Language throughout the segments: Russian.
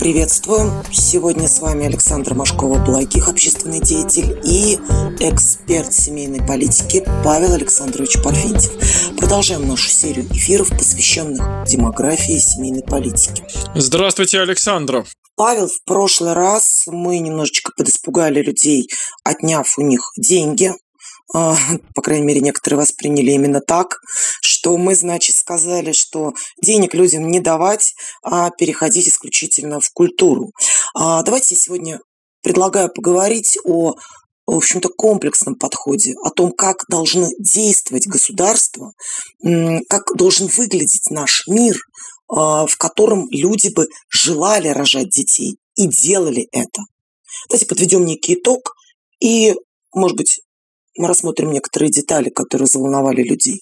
Приветствую. Сегодня с вами Александр Машкова-Благих, общественный деятель и эксперт семейной политики Павел Александрович Парфентьев. Продолжаем нашу серию эфиров, посвященных демографии и семейной политике. Здравствуйте, Александра. Павел, в прошлый раз мы немножечко подиспугали людей, отняв у них деньги, по крайней мере, некоторые восприняли именно так, что мы, значит, сказали, что денег людям не давать, а переходить исключительно в культуру. А, давайте сегодня предлагаю поговорить о в общем-то, комплексном подходе, о том, как должно действовать государство, как должен выглядеть наш мир, а, в котором люди бы желали рожать детей и делали это. Давайте подведем некий итог и, может быть, мы рассмотрим некоторые детали, которые заволновали людей.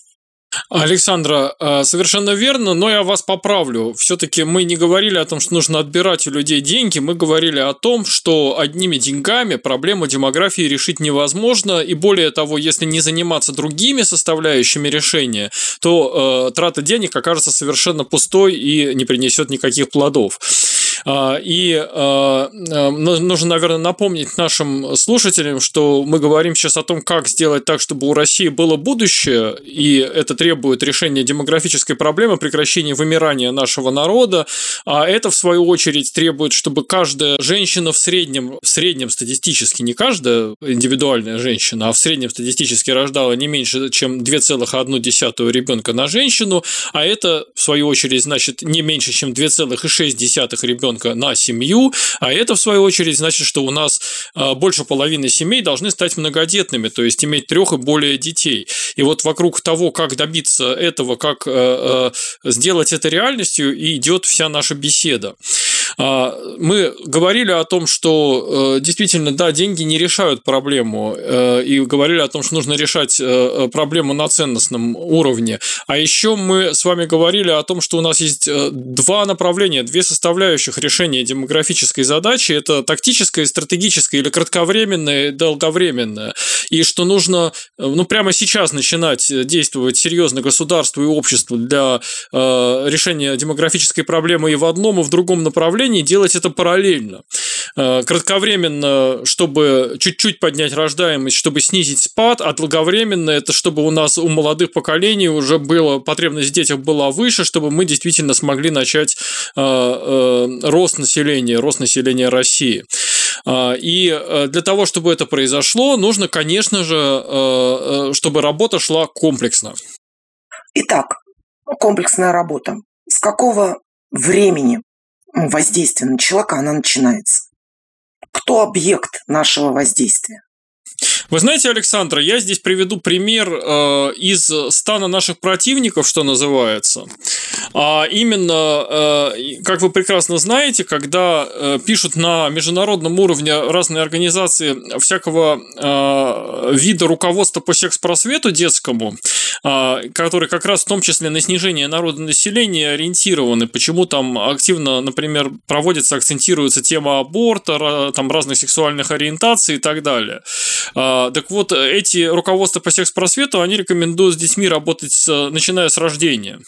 Александра, э, совершенно верно, но я вас поправлю. Все-таки мы не говорили о том, что нужно отбирать у людей деньги, мы говорили о том, что одними деньгами проблему демографии решить невозможно, и более того, если не заниматься другими составляющими решения, то э, трата денег окажется совершенно пустой и не принесет никаких плодов. А, и а, а, нужно, наверное, напомнить нашим слушателям, что мы говорим сейчас о том, как сделать так, чтобы у России было будущее, и это требует решения демографической проблемы, прекращения вымирания нашего народа, а это, в свою очередь, требует, чтобы каждая женщина в среднем, в среднем статистически, не каждая индивидуальная женщина, а в среднем статистически рождала не меньше, чем 2,1 ребенка на женщину, а это, в свою очередь, значит не меньше, чем 2,6 ребенка ребенка на семью, а это, в свою очередь, значит, что у нас а, больше половины семей должны стать многодетными, то есть иметь трех и более детей. И вот вокруг того, как добиться этого, как э, э, сделать это реальностью, и идет вся наша беседа. А, мы говорили о том, что э, действительно, да, деньги не решают проблему, и говорили о том, что нужно решать проблему на ценностном уровне. А еще мы с вами говорили о том, что у нас есть два направления, две составляющих решения демографической задачи – это тактическое, стратегическое или кратковременное, долговременное. И что нужно ну, прямо сейчас начинать действовать серьезно государству и обществу для э, решения демографической проблемы и в одном, и в другом направлении, делать это параллельно. Э, кратковременно, чтобы чуть-чуть поднять рождаемость, чтобы снизить спад, а долговременно это чтобы у нас у молодых поколений уже было потребность в детях была выше, чтобы мы действительно смогли начать э, э, рост населения, рост населения России. И для того, чтобы это произошло, нужно, конечно же, чтобы работа шла комплексно. Итак, комплексная работа. С какого времени воздействие на человека она начинается? Кто объект нашего воздействия? Вы знаете, Александра, я здесь приведу пример э, из стана наших противников, что называется. А именно, э, как вы прекрасно знаете, когда э, пишут на международном уровне разные организации всякого э, вида руководства по секс-просвету детскому, э, которые как раз в том числе на снижение народонаселения ориентированы, почему там активно, например, проводится, акцентируется тема аборта, там разных сексуальных ориентаций и так далее. Э, так вот, эти руководства по секс-просвету, они рекомендуют с детьми работать, с, начиная с рождения.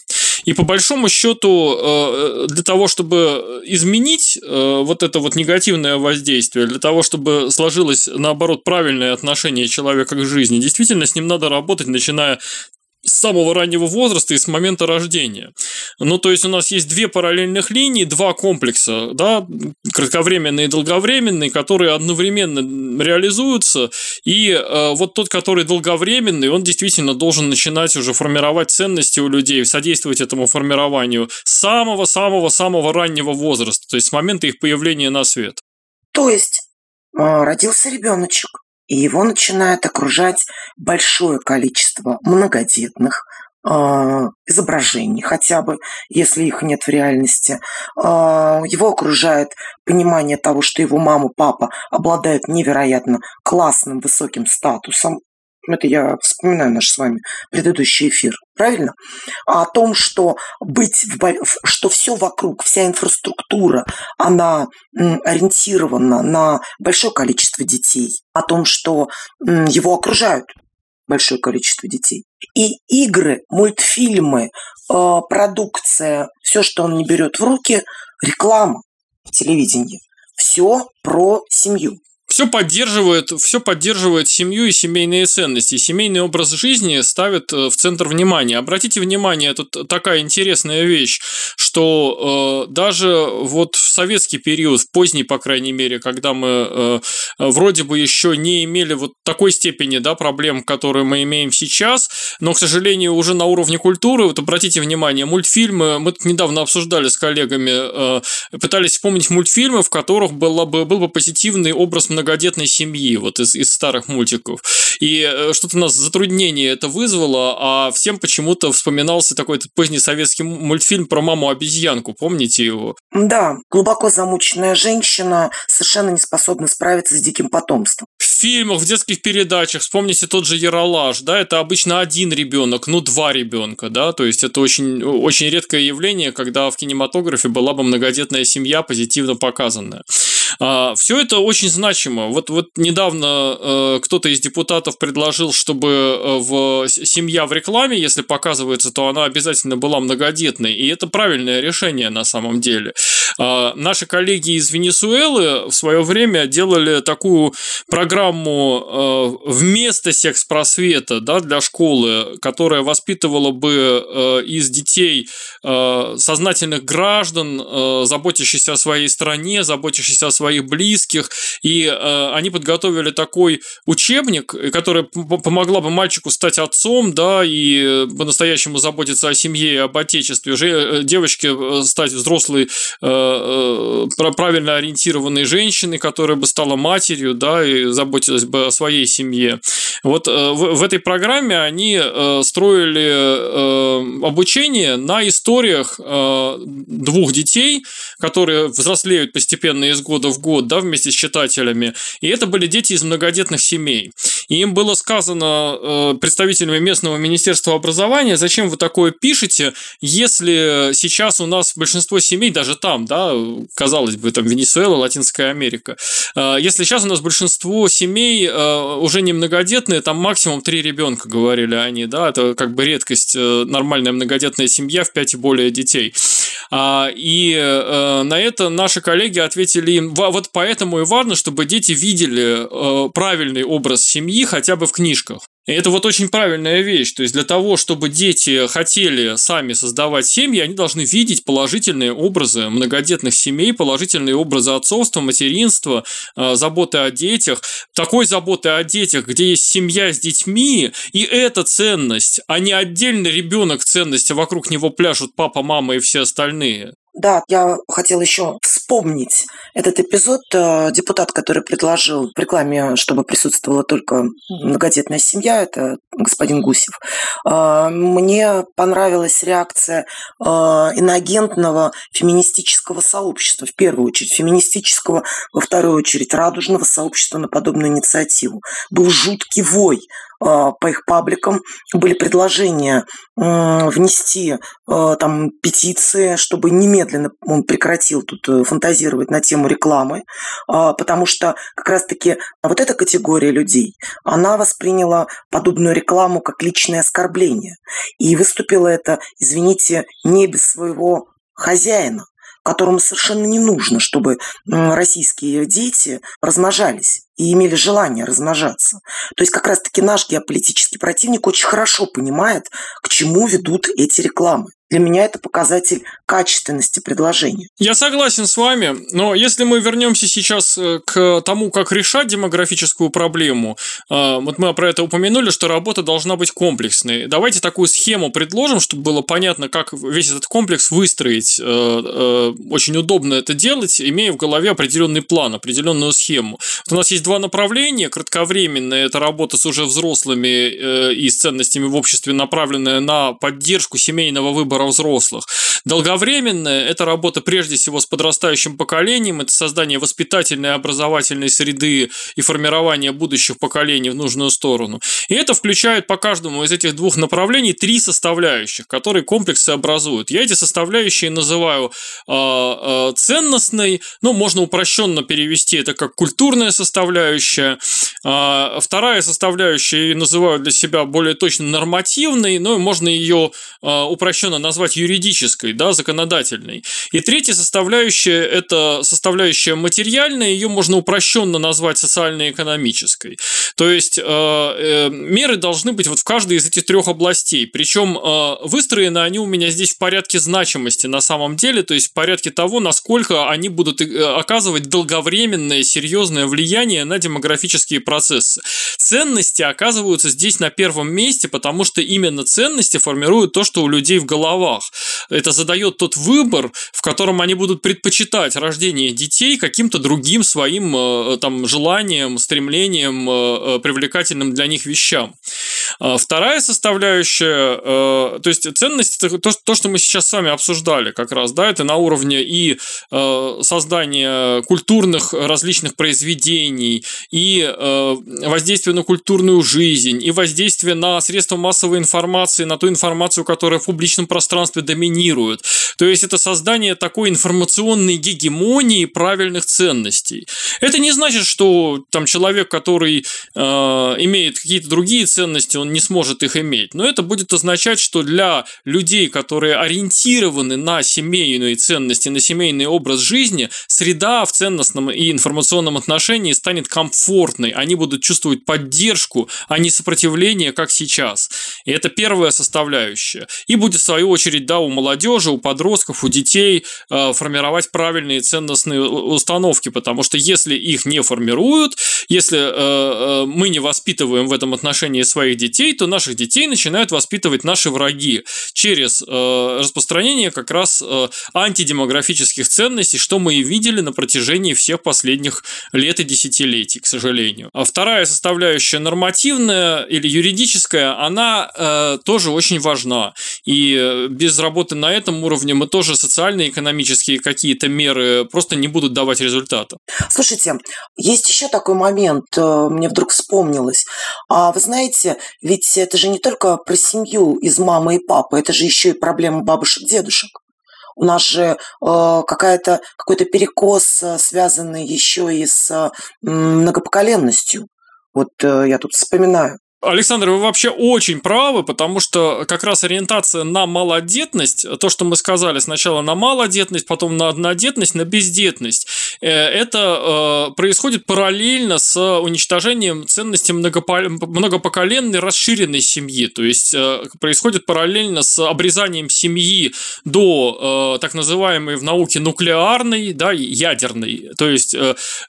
И по большому счету, э, для того, чтобы изменить э, вот это вот негативное воздействие, для того, чтобы сложилось, наоборот, правильное отношение человека к жизни, действительно с ним надо работать, начиная самого раннего возраста и с момента рождения. Ну, то есть у нас есть две параллельных линии, два комплекса, да, кратковременные и долговременные, которые одновременно реализуются, и э, вот тот, который долговременный, он действительно должен начинать уже формировать ценности у людей, содействовать этому формированию самого-самого-самого раннего возраста, то есть с момента их появления на свет. То есть э, родился ребеночек, и его начинает окружать большое количество многодетных э, изображений, хотя бы, если их нет в реальности. Э, его окружает понимание того, что его мама, папа обладают невероятно классным, высоким статусом, это я вспоминаю наш с вами предыдущий эфир, правильно? А о том, что быть в, что все вокруг, вся инфраструктура, она ориентирована на большое количество детей, о том, что его окружают большое количество детей. И игры, мультфильмы, э, продукция, все, что он не берет в руки, реклама. в телевидении. Все про семью все поддерживает, все поддерживает семью и семейные ценности. Семейный образ жизни ставит э, в центр внимания. Обратите внимание, это такая интересная вещь, что э, даже вот в советский период, в поздний, по крайней мере, когда мы э, вроде бы еще не имели вот такой степени да, проблем, которые мы имеем сейчас, но, к сожалению, уже на уровне культуры, вот обратите внимание, мультфильмы, мы тут недавно обсуждали с коллегами, э, пытались вспомнить мультфильмы, в которых был бы, был бы позитивный образ много многодетной семьи, вот из, из старых мультиков. И э, что-то у нас затруднение это вызвало, а всем почему-то вспоминался такой поздний советский мультфильм про маму-обезьянку, помните его? Да, глубоко замученная женщина, совершенно не способна справиться с диким потомством. В фильмах, в детских передачах, вспомните тот же Яралаш, да, это обычно один ребенок, ну два ребенка, да, то есть это очень, очень редкое явление, когда в кинематографе была бы многодетная семья позитивно показанная. А, все это очень значимо. Вот, вот недавно э, кто-то из депутатов предложил, чтобы э, в семья в рекламе, если показывается, то она обязательно была многодетной. И это правильное решение на самом деле. А, наши коллеги из Венесуэлы в свое время делали такую программу э, вместо секс-просвета да, для школы, которая воспитывала бы из детей сознательных граждан, заботящихся о своей стране, заботящихся о своих близких, и э, они подготовили такой учебник, который помогла бы мальчику стать отцом, да, и э, по-настоящему заботиться о семье и об отечестве, уже э, девочке э, стать взрослой, э, правильно ориентированной женщиной, которая бы стала матерью, да, и заботилась бы о своей семье. Вот э, в, в этой программе они э, строили э, обучение на историях э, двух детей, которые взрослеют постепенно из года в год, да, вместе с читателями. И это были дети из многодетных семей. И им было сказано э, представителями местного министерства образования, зачем вы такое пишете, если сейчас у нас большинство семей, даже там, да, казалось бы, там Венесуэла, Латинская Америка, э, если сейчас у нас большинство семей э, уже не многодетные, там максимум три ребенка, говорили они, да, это как бы редкость, нормальная многодетная семья в пять и более детей. А, и на это наши коллеги ответили им, вот поэтому и важно, чтобы дети видели э, правильный образ семьи хотя бы в книжках. И это вот очень правильная вещь. То есть для того, чтобы дети хотели сами создавать семьи, они должны видеть положительные образы многодетных семей, положительные образы отцовства, материнства, э, заботы о детях. Такой заботы о детях, где есть семья с детьми, и это ценность, а не отдельный ребенок ценности, вокруг него пляшут папа, мама и все остальные. Да, я хотела еще вспомнить этот эпизод. Э, депутат, который предложил в рекламе, чтобы присутствовала только многодетная семья, это господин Гусев. Э, мне понравилась реакция э, иноагентного феминистического сообщества, в первую очередь феминистического, во вторую очередь радужного сообщества на подобную инициативу. Был жуткий вой а, по их пабликам были предложения внести а, там петиции, чтобы немедленно он прекратил тут э, фантазировать на тему рекламы, а, потому что как раз-таки вот эта категория людей, она восприняла подобную рекламу как личное оскорбление. И выступила это, извините, не без своего хозяина которому совершенно не нужно, чтобы российские дети размножались и имели желание размножаться. То есть как раз-таки наш геополитический противник очень хорошо понимает, к чему ведут эти рекламы. Для меня это показатель качественности предложения. Я согласен с вами, но если мы вернемся сейчас э, к тому, как решать демографическую проблему, э, вот мы про это упомянули, что работа должна быть комплексной. Давайте такую схему предложим, чтобы было понятно, как весь этот комплекс выстроить. Э, очень удобно это делать, имея в голове определенный план, определенную схему. Вот у нас есть два направления. Кратковременная – это работа с уже взрослыми и с ценностями в обществе, направленная на поддержку семейного выбора взрослых. Долговременная – это работа прежде всего с подрастающим поколением, это создание воспитательной и образовательной среды и формирование будущих поколений в нужную сторону. И это включает по каждому из этих двух направлений три составляющих, которые комплексы образуют. Я эти составляющие называю э, э, ценностной, ну, можно упрощенно перевести это как культурная составляющая, составляющая. А, вторая составляющая, я называю для себя более точно нормативной, но можно ее а, упрощенно назвать юридической, да, законодательной. И третья составляющая – это составляющая материальная, ее можно упрощенно назвать социально-экономической. То есть э, меры должны быть вот в каждой из этих трех областей. Причем выстроены они у меня здесь в порядке значимости на самом деле, то есть в порядке того, насколько они будут э, оказывать долговременное серьезное влияние на демографические процессы. Ценности оказываются здесь на первом месте, потому что именно ценности формируют то, что у людей в головах. Это задает тот выбор, в котором они будут предпочитать рождение детей каким-то другим своим э, там желанием, стремлением, э, привлекательным для них вещам. А вторая составляющая, то есть ценность, то, то, что мы сейчас с вами обсуждали как раз, да, это на уровне и создания культурных различных произведений, и э, воздействие на культурную жизнь, и воздействие на средства массовой информации, на ту информацию, которая в публичном пространстве доминирует. То есть это создание такой информационной гегемонии правильных ценностей. Это не значит, что там человек, который э, имеет какие-то другие ценности, он не сможет их иметь. Но это будет означать, что для людей, которые ориентированы на семейные ценности, на семейный образ жизни, среда в ценностном и информационном отношении станет комфортной. Они будут чувствовать поддержку, а не сопротивление, как сейчас. И это первая составляющая. И будет, в свою очередь, да, у молодежи, у подростков, у детей э, формировать правильные ценностные установки, потому что если их не формируют, если э, э, мы не воспитываем в этом отношении своих детей, то наших детей начинают воспитывать наши враги через э, распространение как раз э, антидемографических ценностей, что мы и видели на протяжении всех последних лет и десятилетий, к сожалению. А вторая составляющая нормативная или юридическая, она э, тоже очень важна. И э, без работы на этом уровне мы тоже социально-экономические какие-то меры просто не будут давать результата. Слушайте, есть еще такой момент, э, мне вдруг вспомнилось. А вы знаете, ведь это же не только про семью из мамы и папы, это же еще и проблема бабушек-дедушек. У нас же э, какая-то, какой-то перекос, э, связанный еще и с э, многопоколенностью. Вот э, я тут вспоминаю. Александр, вы вообще очень правы, потому что как раз ориентация на малодетность, то, что мы сказали сначала на малодетность, потом на однодетность, на бездетность, это э, происходит параллельно с уничтожением ценности многопоколенной расширенной семьи. То есть э, происходит параллельно с обрезанием семьи до так называемой в науке нуклеарной, да, ядерной. То есть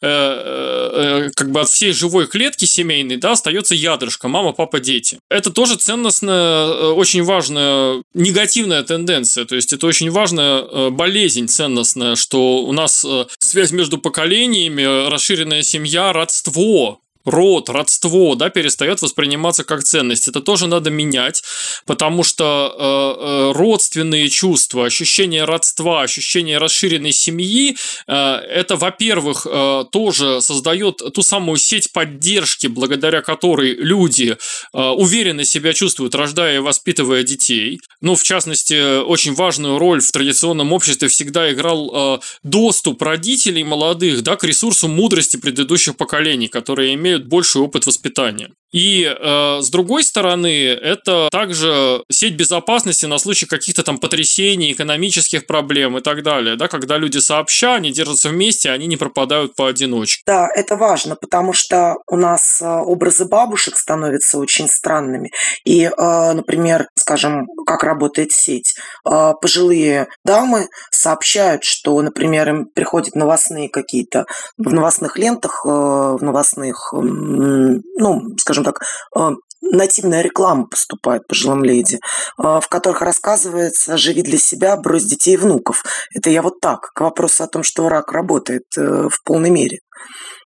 как бы от всей живой клетки семейной да, остается ядрышко, мама папа, дети. Это тоже ценностная, э, очень важная негативная тенденция. То есть это очень важная э, болезнь ценностная, что у нас э, связь между поколениями, расширенная семья, родство, род, родство, да, перестает восприниматься как ценность. Это тоже надо менять, потому что э, э, родственные чувства, ощущение родства, ощущение расширенной семьи, э, это, во-первых, э, тоже создает ту самую сеть поддержки, благодаря которой люди э, уверенно себя чувствуют, рождая и воспитывая детей. Ну, в частности, очень важную роль в традиционном обществе всегда играл э, доступ родителей молодых, да, к ресурсу мудрости предыдущих поколений, которые имеют имеют больший опыт воспитания. И э, с другой стороны, это также сеть безопасности на случай каких-то там потрясений, экономических проблем и так далее, да, когда люди сообща, они держатся вместе, они не пропадают поодиночке. Да, это важно, потому что у нас э, образы бабушек становятся очень странными. И, э, например, скажем, как работает сеть. Э, пожилые дамы сообщают, что, например, им приходят новостные какие-то в новостных лентах, в новостных, ну, скажем так, э, нативная реклама поступает пожилым леди, э, в которых рассказывается «живи для себя, брось детей и внуков». Это я вот так, к вопросу о том, что рак работает э, в полной мере.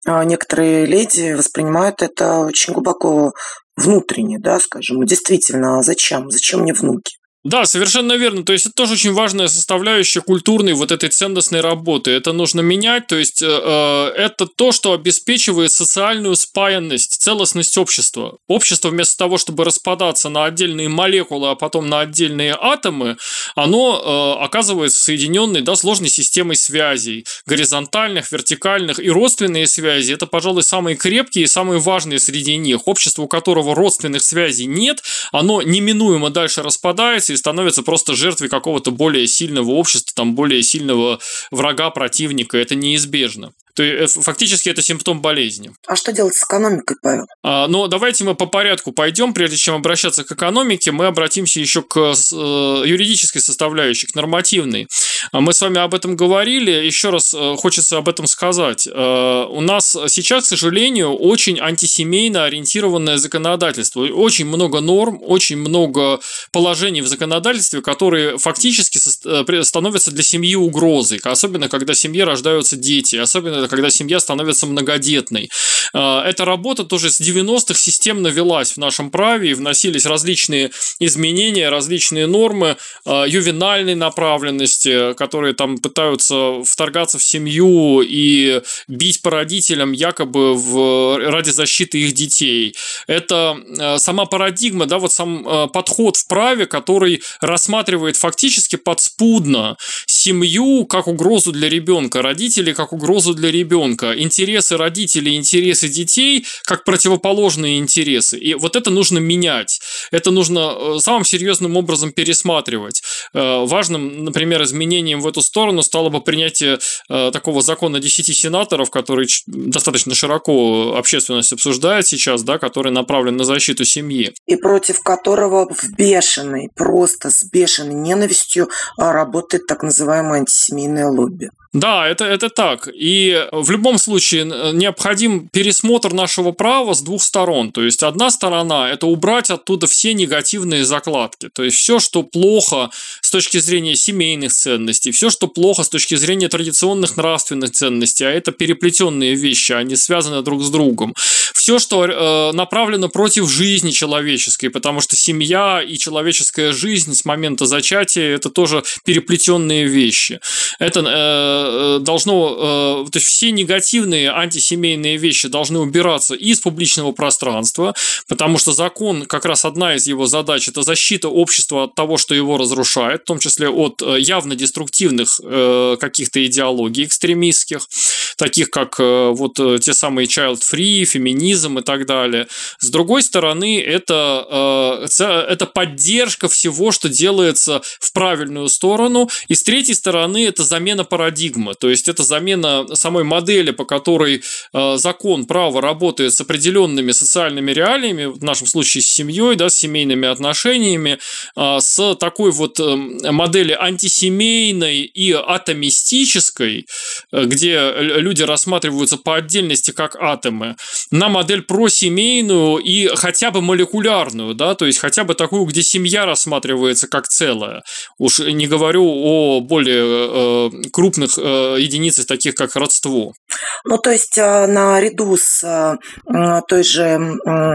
А некоторые леди воспринимают это очень глубоко внутренне, да, скажем, действительно, а зачем? Зачем мне внуки? Да, совершенно верно. То есть это тоже очень важная составляющая культурной вот этой ценностной работы. Это нужно менять. То есть э, э это то, что обеспечивает социальную спаянность, целостность общества. Общество вместо того, чтобы распадаться на отдельные молекулы, а потом на отдельные атомы, оно э, оказывается соединенной да, сложной системой связей, горизонтальных, вертикальных и родственные связи. Это, пожалуй, самые крепкие и самые важные среди них. Общество, у которого родственных связей нет, оно неминуемо дальше распадается и становится просто жертвой какого-то более сильного общества, там более сильного врага, противника. Это неизбежно. То есть, э, фактически это симптом болезни. А что делать с экономикой, Павел? А, но давайте мы по порядку пойдем. Прежде чем обращаться к экономике, мы обратимся еще к э, юридической составляющей, к нормативной. А мы с вами об этом говорили. Еще раз э, хочется об этом сказать. У нас сейчас, к сожалению, очень антисемейно ориентированное законодательство. Очень много норм, очень много положений в законодательстве, которые фактически становятся для семьи угрозой. Особенно, когда в семье рождаются дети. Особенно когда семья становится многодетной. А, эта работа тоже с 90-х системно велась в нашем праве, и вносились различные изменения, различные нормы а, ювенальной направленности, которые там пытаются вторгаться в семью и бить по родителям якобы в, ради защиты их детей. Это а, сама парадигма, да, вот сам подход в праве, который рассматривает фактически подспудно семью как угрозу для ребенка, родителей как угрозу для ребенка, интересы родителей, интересы детей как противоположные интересы. И вот это нужно менять. Это нужно э, самым серьезным образом пересматривать. Э, важным, например, изменением в эту сторону стало бы принятие э, такого закона 10 сенаторов, который достаточно широко общественность обсуждает сейчас, да, который направлен на защиту семьи. И против которого в бешеной, просто с бешеной ненавистью работает так называемое антисемейное лобби. Да, это, это так. И в любом случае необходим пересмотр нашего права с двух сторон. То есть одна сторона – это убрать оттуда все негативные закладки. То есть все, что плохо с точки зрения семейных ценностей, все, что плохо с точки зрения традиционных нравственных ценностей, а это переплетенные вещи, они связаны друг с другом. Все, что э, направлено против жизни человеческой, потому что семья и человеческая жизнь с момента зачатия – это тоже переплетенные вещи. Это э, Э, должно, э, то есть все негативные антисемейные вещи должны убираться из публичного пространства, потому что закон, как раз одна из его задач, это защита общества от того, что его разрушает, в том числе от э, явно деструктивных каких-то идеологий экстремистских, таких как вот те самые child-free, феминизм и так далее. С другой стороны, это, это поддержка всего, что делается в правильную сторону, и с третьей стороны, это замена парадигмы то есть это замена самой модели, по которой э, закон, право работает с определенными социальными реалиями, в нашем случае с семьей, да, с семейными отношениями, э, с такой вот э, модели антисемейной и атомистической, э, где люди рассматриваются по отдельности как атомы, на модель просемейную и хотя бы молекулярную, да, то есть хотя бы такую, где семья рассматривается как целое. Уж не говорю о более э, крупных Э, единицы, таких как родство. Ну, то есть наряду с той же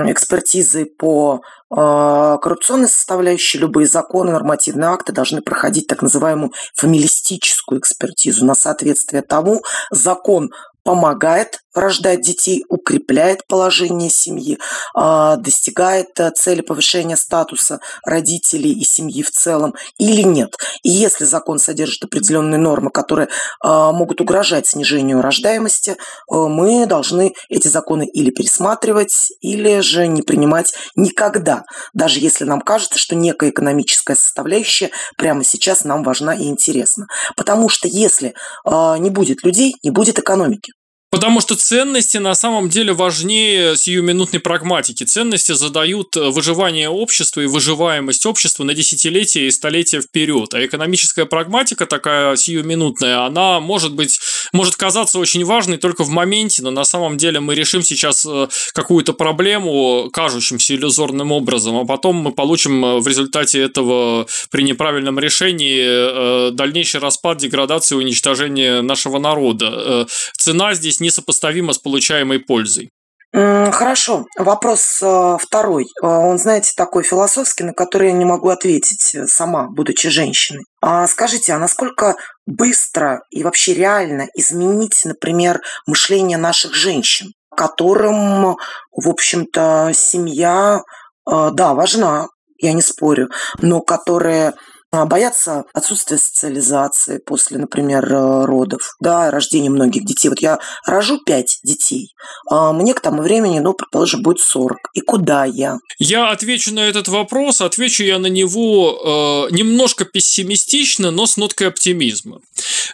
экспертизой по коррупционной составляющей любые законы, нормативные акты должны проходить так называемую фамилистическую экспертизу на соответствие тому, закон помогает рождать детей, укрепляет положение семьи, а, достигает э, цели повышения статуса родителей и семьи в целом или нет. И если закон содержит определенные нормы, которые а, могут угрожать снижению рождаемости, э, мы должны эти законы или пересматривать, или же не принимать никогда, даже если нам кажется, что некая экономическая составляющая прямо сейчас нам важна и интересна. Потому что если а, не будет людей, не будет экономики. Потому что ценности на самом деле важнее сиюминутной прагматики. Ценности задают э, выживание общества и выживаемость общества на десятилетия и столетия вперед. А экономическая прагматика такая сиюминутная, она может быть, может казаться очень важной только в моменте, но на самом деле мы решим сейчас э, какую-то проблему кажущимся иллюзорным образом, а потом мы получим э, в результате этого при неправильном решении дальнейший распад, деградацию и уничтожение нашего народа. Цена здесь несопоставимо с получаемой пользой. Хорошо. Вопрос э, второй. Э, он, знаете, такой философский, на который я не могу ответить э, сама, будучи женщиной. А скажите, а насколько быстро и вообще реально изменить, например, мышление наших женщин, которым, в общем-то, семья, да, важна, я не спорю, но которые боятся отсутствия социализации после, например, э, родов, да, рождения многих детей. Вот я рожу пять детей, а мне к тому времени, ну, предположим, будет 40. И куда я? Я отвечу на этот вопрос, отвечу я на него э, немножко пессимистично, но с ноткой оптимизма.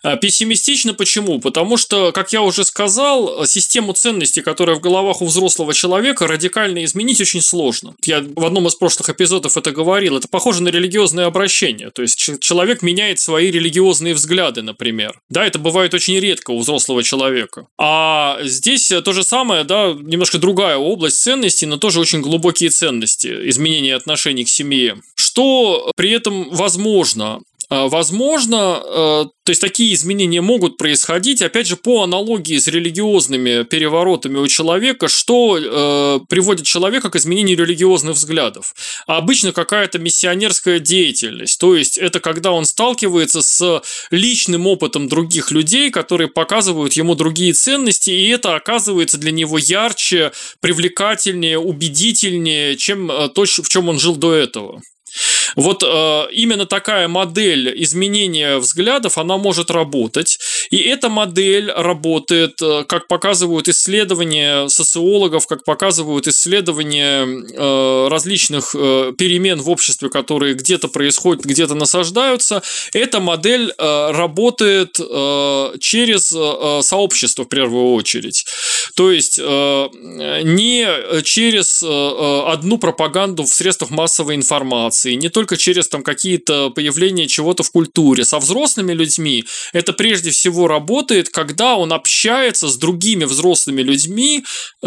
А, пессимистично почему? Потому что, как я уже сказал, систему ценностей, которая в головах у взрослого человека, радикально изменить очень сложно. Я в одном из прошлых эпизодов это говорил. Это похоже на религиозное обращение мышления. То есть человек меняет свои религиозные взгляды, например. Да, это бывает очень редко у взрослого человека. А здесь то же самое, да, немножко другая область ценностей, но тоже очень глубокие ценности, изменения отношений к семье. Что при этом возможно? А, возможно, э, то есть такие изменения могут происходить, опять же, по аналогии с религиозными переворотами у человека, что э, приводит человека к изменению религиозных взглядов. Обычно какая-то миссионерская деятельность, то есть это когда он сталкивается с личным опытом других людей, которые показывают ему другие ценности, и это оказывается для него ярче, привлекательнее, убедительнее, чем э, то, в чем он жил до этого. Вот э, именно такая модель изменения взглядов, она может работать. И эта модель работает, э, как показывают исследования социологов, как показывают исследования э, различных э, перемен в обществе, которые где-то происходят, где-то насаждаются. Эта модель э, работает э, через э, сообщество в первую очередь. То есть э, не через э, одну пропаганду в средствах массовой информации, не только через там какие-то появления чего-то в культуре. Со взрослыми людьми это прежде всего работает, когда он общается с другими взрослыми людьми,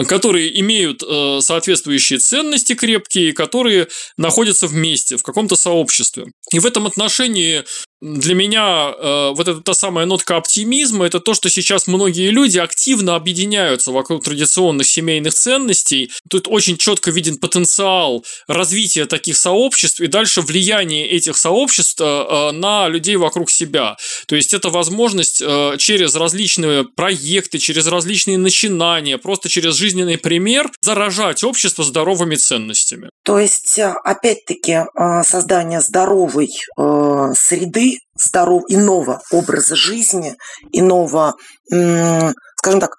которые имеют э, соответствующие ценности крепкие, которые находятся вместе в каком-то сообществе. И в этом отношении для меня э, вот эта та самая нотка оптимизма это то, что сейчас многие люди активно объединяются вокруг традиционных семейных ценностей. Тут очень четко виден потенциал развития таких сообществ и дальше влияние этих сообществ э, э, на людей вокруг себя. То есть это возможность э, через различные проекты, через различные начинания, просто через жизненный пример заражать общество здоровыми ценностями. То есть, э, опять-таки, э, создание здоровой э, среды здоров, иного образа жизни, иного, скажем так,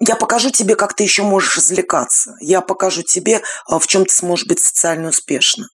я покажу тебе, как ты еще можешь извлекаться. Я покажу тебе, а, в чем ты сможешь быть социально успешным.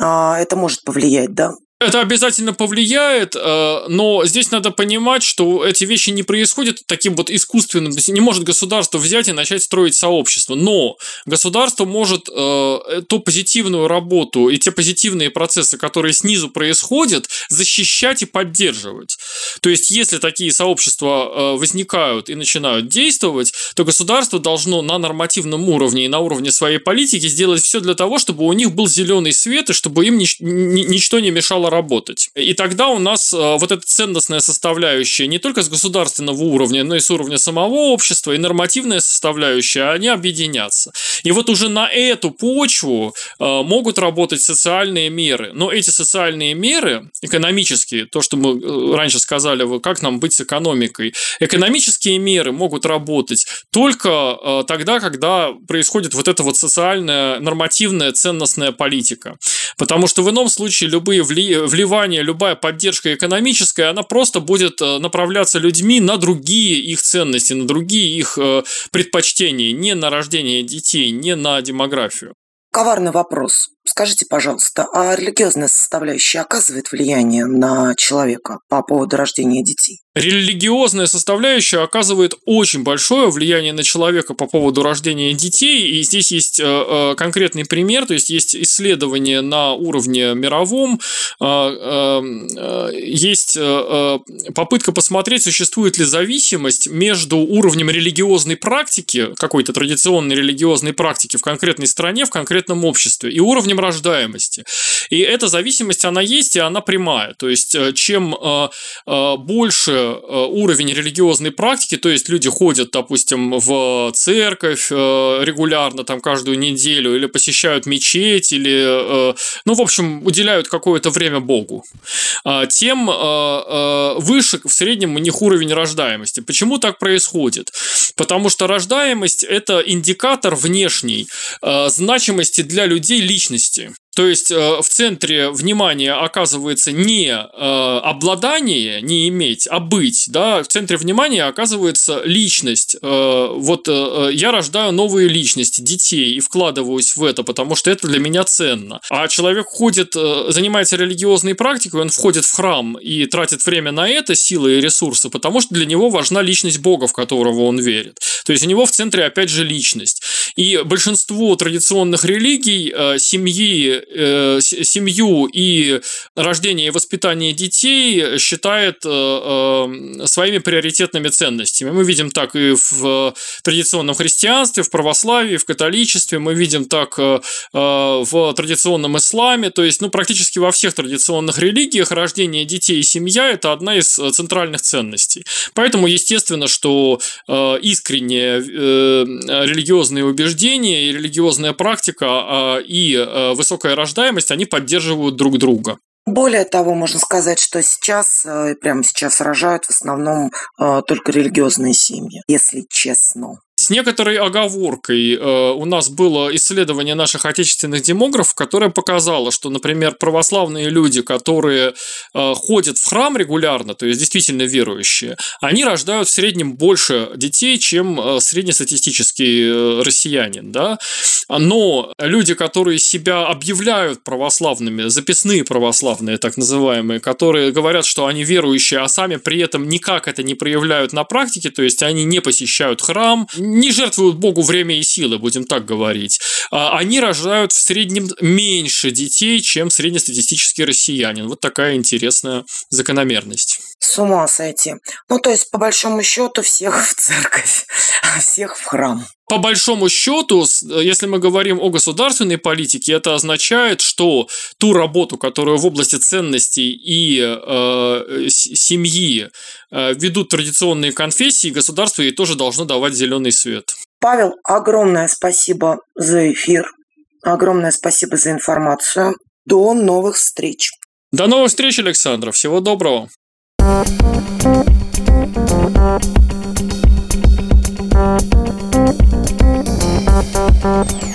А, это может повлиять, да? Это обязательно повлияет, э, но здесь надо понимать, что эти вещи не происходят таким вот искусственным. Не может государство взять и начать строить сообщество. Но государство может э, ту позитивную работу и те позитивные процессы, которые снизу происходят, защищать и поддерживать. То есть, если такие сообщества э, возникают и начинают действовать, то государство должно на нормативном уровне и на уровне своей политики сделать все для того, чтобы у них был зеленый свет и чтобы им ничто не мешало стало работать. И тогда у нас э, вот эта ценностная составляющая не только с государственного уровня, но и с уровня самого общества, и нормативная составляющая, они объединятся. И вот уже на эту почву э, могут работать социальные меры. Но эти социальные меры, экономические, то, что мы э, раньше сказали, как нам быть с экономикой, экономические меры могут работать только тогда, когда происходит вот эта вот социальная, нормативная, ценностная политика. Потому что в ином случае любые вли вливание, любая поддержка экономическая, она просто будет э, направляться людьми на другие их ценности, на другие их э, предпочтения, не на рождение детей, не на демографию. Коварный вопрос. Скажите, пожалуйста, а религиозная составляющая оказывает влияние на человека по поводу рождения детей? Религиозная составляющая оказывает очень большое влияние на человека по поводу рождения детей, и здесь есть э, э, конкретный пример, то есть есть исследование на уровне мировом, э, есть попытка посмотреть, существует ли зависимость между уровнем религиозной практики, какой-то традиционной религиозной практики в конкретной стране, в конкретном обществе, и уровнем рождаемости. И эта зависимость, она есть, и она прямая. То есть, э, чем э, э, больше уровень религиозной практики, то есть люди ходят, допустим, в церковь регулярно, там, каждую неделю, или посещают мечеть, или, ну, в общем, уделяют какое-то время Богу, тем выше в среднем у них уровень рождаемости. Почему так происходит? Потому что рождаемость – это индикатор внешний значимости для людей личности. То есть э, в центре внимания оказывается не э, обладание, не иметь, а быть. Да? В центре внимания оказывается личность. Э, вот я рождаю новые личности, детей, и вкладываюсь в это, потому что это для меня ценно. А человек ходит, занимается религиозной практикой, он входит в храм и тратит время на это, силы и ресурсы, потому что для него важна личность Бога, в которого он верит. То есть у него в центре опять же личность. И большинство традиционных религий семьи э, семью и рождение и воспитание детей считает э, э, своими приоритетными ценностями. Мы видим так и в традиционном христианстве, в православии, в католичестве, мы видим так э, э в традиционном исламе, то есть ну, практически во всех традиционных религиях рождение детей и семья – это одна из э, центральных ценностей. Поэтому, естественно, что э, искренние э, религиозные убеждения и религиозная практика э, и э, высокая рождаемость, они поддерживают друг друга. Более того, можно сказать, что сейчас, э, прямо сейчас рожают в основном э, только религиозные семьи, если честно. С некоторой оговоркой э, у нас было исследование наших отечественных демографов, которое показало, что, например, православные люди, которые э, ходят в храм регулярно, то есть действительно верующие, они рождают в среднем больше детей, чем э, среднестатистический россиянин, да. Но люди, которые себя объявляют православными, записные православные, так называемые, которые говорят, что они верующие, а сами при этом никак это не проявляют на практике, то есть они не посещают храм, не жертвуют Богу время и силы, будем так говорить. А они рождают в среднем меньше детей, чем среднестатистический россиянин. Вот такая интересная закономерность. С ума сойти. Ну, то есть, по большому счету, всех в церковь, всех в храм по большому счету, если мы говорим о государственной политике, это означает, что ту работу, которую в области ценностей и э, семьи э, ведут традиционные конфессии, государство ей тоже должно давать зеленый свет. Павел, огромное спасибо за эфир. Огромное спасибо за информацию. До новых встреч. До новых встреч, Александра. Всего доброго. thank you Música